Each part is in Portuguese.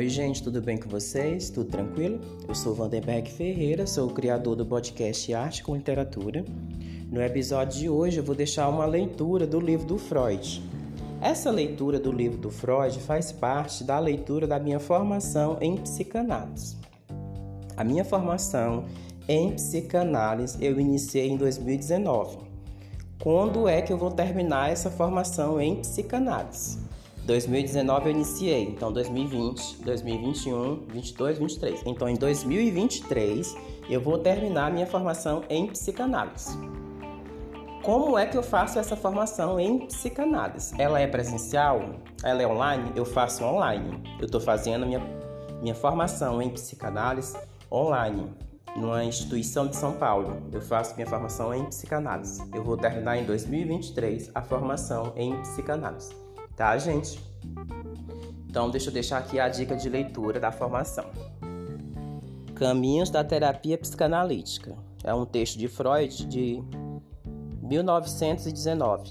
Oi, gente, tudo bem com vocês? Tudo tranquilo? Eu sou Vandenberg Ferreira, sou o criador do podcast Arte com Literatura. No episódio de hoje, eu vou deixar uma leitura do livro do Freud. Essa leitura do livro do Freud faz parte da leitura da minha formação em psicanálise. A minha formação em psicanálise eu iniciei em 2019. Quando é que eu vou terminar essa formação em psicanálise? 2019 eu iniciei, então 2020, 2021, 22, 23. Então em 2023 eu vou terminar minha formação em psicanálise. Como é que eu faço essa formação em psicanálise? Ela é presencial? Ela é online? Eu faço online. Eu estou fazendo minha, minha formação em psicanálise online, numa instituição de São Paulo. Eu faço minha formação em psicanálise. Eu vou terminar em 2023 a formação em psicanálise tá, gente? Então, deixa eu deixar aqui a dica de leitura da formação. Caminhos da Terapia Psicanalítica. É um texto de Freud de 1919.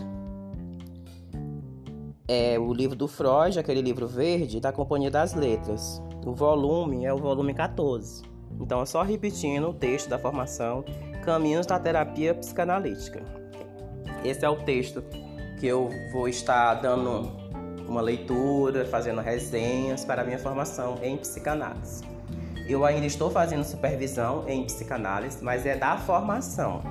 É o livro do Freud, aquele livro verde da Companhia das Letras. O volume é o volume 14. Então, é só repetindo o texto da formação Caminhos da Terapia Psicanalítica. Esse é o texto que eu vou estar dando uma leitura, fazendo resenhas para a minha formação em psicanálise. Eu ainda estou fazendo supervisão em psicanálise, mas é da formação.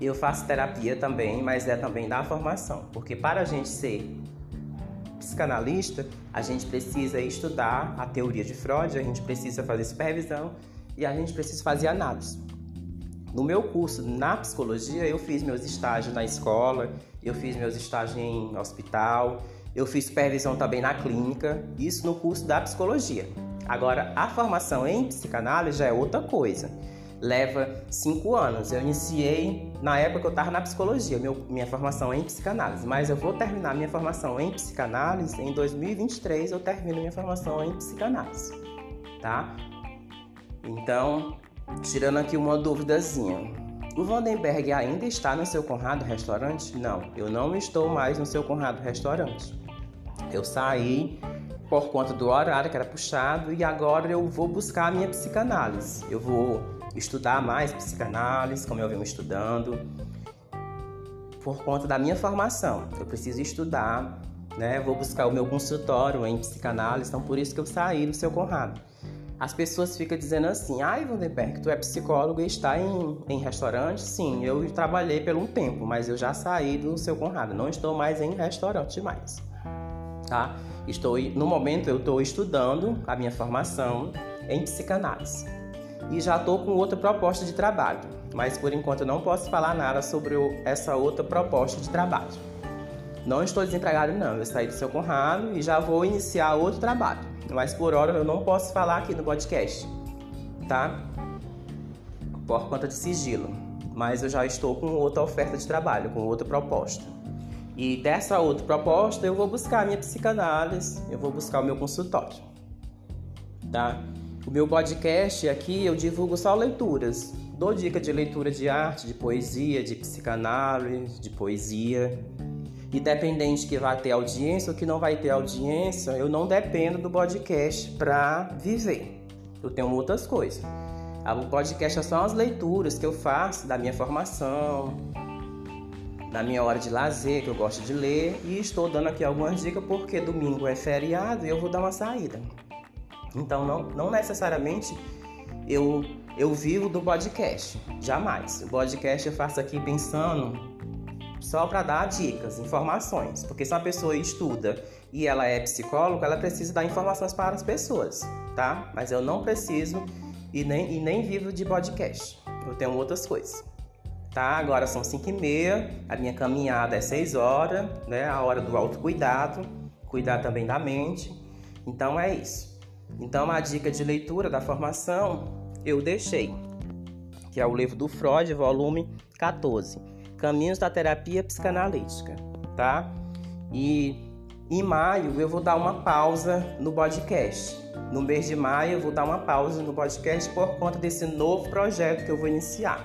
Eu faço terapia também, mas é também da formação, porque para a gente ser psicanalista, a gente precisa estudar a teoria de Freud, a gente precisa fazer supervisão e a gente precisa fazer análise. No meu curso na psicologia, eu fiz meus estágios na escola, eu fiz meus estágios em hospital, eu fiz supervisão também na clínica, isso no curso da psicologia. Agora, a formação em psicanálise já é outra coisa. Leva cinco anos. Eu iniciei na época que eu estava na psicologia, meu, minha formação em psicanálise. Mas eu vou terminar minha formação em psicanálise em 2023. Eu termino minha formação em psicanálise, tá? Então, tirando aqui uma duvidazinha. O Vandenberg ainda está no seu Conrado Restaurante? Não, eu não estou mais no seu Conrado Restaurante. Eu saí por conta do horário que era puxado e agora eu vou buscar a minha psicanálise. Eu vou estudar mais psicanálise, como eu venho estudando, por conta da minha formação. Eu preciso estudar, né? Vou buscar o meu consultório em psicanálise, então por isso que eu saí do seu Conrado. As pessoas ficam dizendo assim: ai, Vandenberg, tu é psicólogo e está em, em restaurante? Sim, eu trabalhei por um tempo, mas eu já saí do seu Conrado, não estou mais em restaurante mais tá? Estou no momento eu estou estudando a minha formação em psicanálise e já estou com outra proposta de trabalho, mas por enquanto eu não posso falar nada sobre essa outra proposta de trabalho. Não estou desempregado não, eu saí do seu Conrado e já vou iniciar outro trabalho, mas por hora eu não posso falar aqui no podcast, tá? Por conta de sigilo, mas eu já estou com outra oferta de trabalho, com outra proposta. E dessa outra proposta, eu vou buscar a minha psicanálise, eu vou buscar o meu consultório. Tá? O meu podcast aqui eu divulgo só leituras. Dou dica de leitura de arte, de poesia, de psicanálise, de poesia. Independente que vai ter audiência ou que não vai ter audiência, eu não dependo do podcast para viver. Eu tenho outras coisas. O podcast são as leituras que eu faço da minha formação, na minha hora de lazer, que eu gosto de ler, e estou dando aqui algumas dicas porque domingo é feriado e eu vou dar uma saída. Então, não, não necessariamente eu, eu vivo do podcast, jamais. O podcast eu faço aqui pensando só para dar dicas, informações, porque se uma pessoa estuda e ela é psicóloga, ela precisa dar informações para as pessoas, tá? Mas eu não preciso e nem, e nem vivo de podcast. Eu tenho outras coisas tá? Agora são 5 e meia, a minha caminhada é 6 horas, né? A hora do autocuidado, cuidar também da mente. Então é isso. Então a dica de leitura da formação eu deixei, que é o livro do Freud, volume 14, Caminhos da Terapia Psicanalítica, tá? E em maio eu vou dar uma pausa no podcast. No mês de maio eu vou dar uma pausa no podcast por conta desse novo projeto que eu vou iniciar.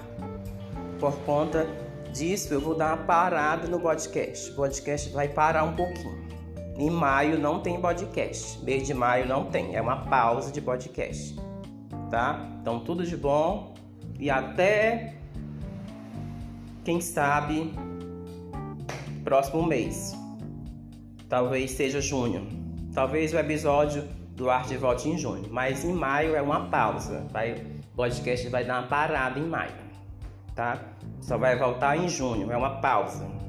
Por conta disso, eu vou dar uma parada no podcast. O podcast vai parar um pouquinho, Em maio não tem podcast. Mês de maio não tem. É uma pausa de podcast. Tá? Então tudo de bom e até quem sabe próximo mês. Talvez seja junho. Talvez o episódio do Arte volte em junho, mas em maio é uma pausa. Vai, o podcast vai dar uma parada em maio, tá? Só vai voltar em junho, é uma pausa.